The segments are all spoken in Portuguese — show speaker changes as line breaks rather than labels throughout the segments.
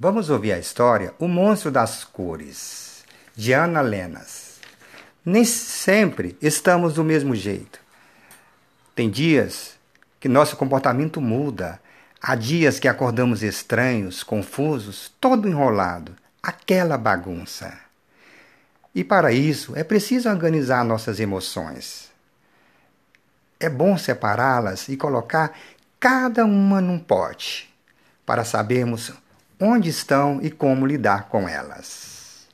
Vamos ouvir a história O Monstro das Cores, de Ana Lenas. Nem sempre estamos do mesmo jeito. Tem dias que nosso comportamento muda. Há dias que acordamos estranhos, confusos, todo enrolado, aquela bagunça. E para isso é preciso organizar nossas emoções. É bom separá-las e colocar cada uma num pote, para sabermos onde estão e como lidar com elas.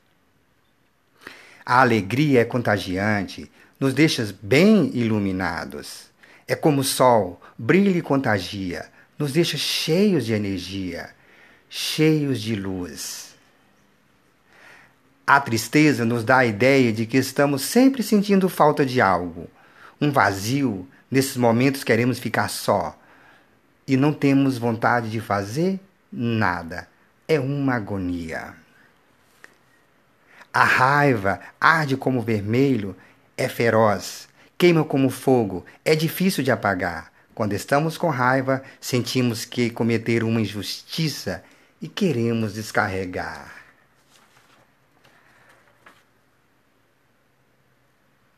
A alegria é contagiante, nos deixa bem iluminados. É como o sol, brilha e contagia, nos deixa cheios de energia, cheios de luz. A tristeza nos dá a ideia de que estamos sempre sentindo falta de algo, um vazio. Nesses momentos queremos ficar só e não temos vontade de fazer nada é uma agonia. A raiva arde como vermelho, é feroz, queima como fogo, é difícil de apagar. Quando estamos com raiva, sentimos que cometeram uma injustiça e queremos descarregar.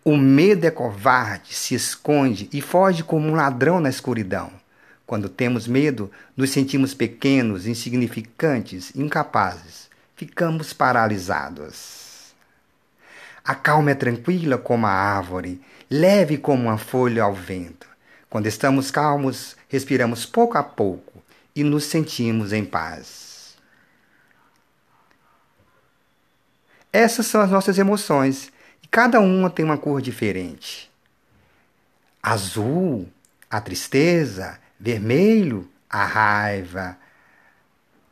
O medo é covarde, se esconde e foge como um ladrão na escuridão. Quando temos medo, nos sentimos pequenos, insignificantes, incapazes. Ficamos paralisados. A calma é tranquila como a árvore, leve como uma folha ao vento. Quando estamos calmos, respiramos pouco a pouco e nos sentimos em paz. Essas são as nossas emoções e cada uma tem uma cor diferente. Azul, a tristeza, vermelho, a raiva,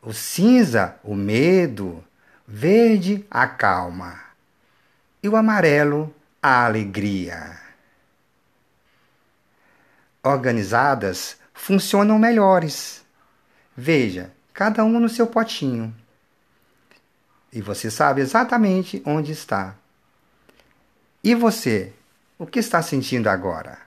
o cinza, o medo, verde, a calma e o amarelo, a alegria. Organizadas, funcionam melhores. Veja, cada um no seu potinho. E você sabe exatamente onde está. E você, o que está sentindo agora?